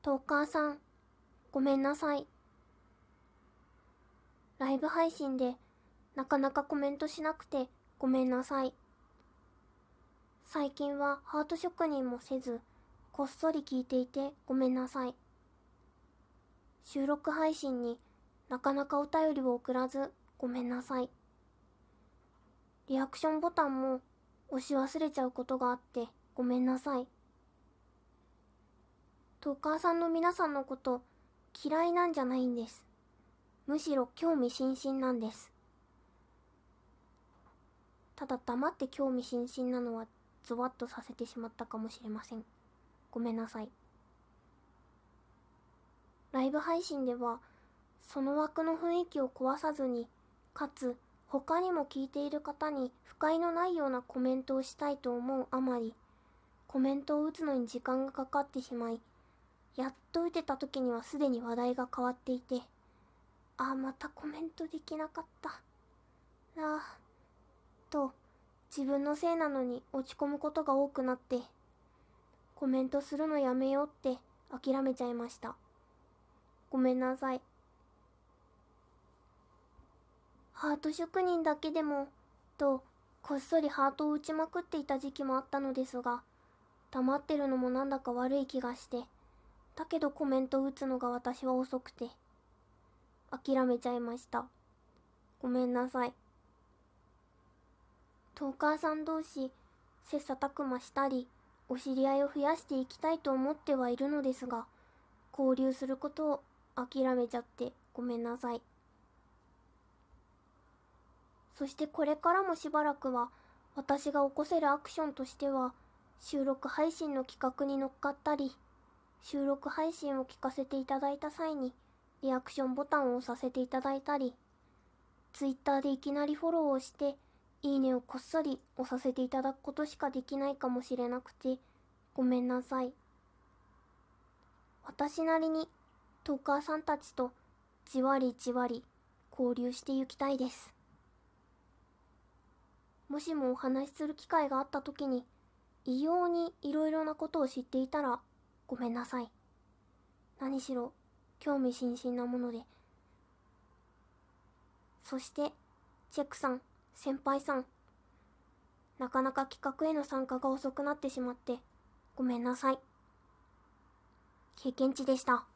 トーカーさん、ごめんなさい。ライブ配信でなかなかコメントしなくてごめんなさい。最近はハート職人もせず、こっそり聞いていてごめんなさい。収録配信になかなかお便りを送らずごめんなさい。リアクションボタンも押し忘れちゃうことがあってごめんなさい。トーカーさんの皆さんのこと嫌いなんじゃないんです。むしろ興味津々なんです。ただ黙って興味津々なのはゾワッとさせてしまったかもしれません。ごめんなさい。ライブ配信ではその枠の雰囲気を壊さずにかつ他にも聞いている方に不快のないようなコメントをしたいと思うあまりコメントを打つのに時間がかかってしまいやっと打てた時にはすでに話題が変わっていてああまたコメントできなかった。ああと自分のせいなのに落ち込むことが多くなってコメントするのやめようって諦めちゃいました。ごめんなさい。ハート職人だけでも、と、こっそりハートを打ちまくっていた時期もあったのですが、黙ってるのもなんだか悪い気がして、だけどコメント打つのが私は遅くて、諦めちゃいました。ごめんなさい。トーカーさん同士、切磋琢磨したり、お知り合いを増やしていきたいと思ってはいるのですが、交流することを諦めちゃってごめんなさい。そしてこれからもしばらくは私が起こせるアクションとしては収録配信の企画に乗っかったり収録配信を聞かせていただいた際にリアクションボタンを押させていただいたり Twitter でいきなりフォローをしていいねをこっそり押させていただくことしかできないかもしれなくてごめんなさい。私なりにトーカーさんたちとじわりじわり交流していきたいです。もしもお話しする機会があった時に異様にいろいろなことを知っていたらごめんなさい。何しろ興味津々なもので。そしてチェックさん先輩さん。なかなか企画への参加が遅くなってしまってごめんなさい。経験値でした。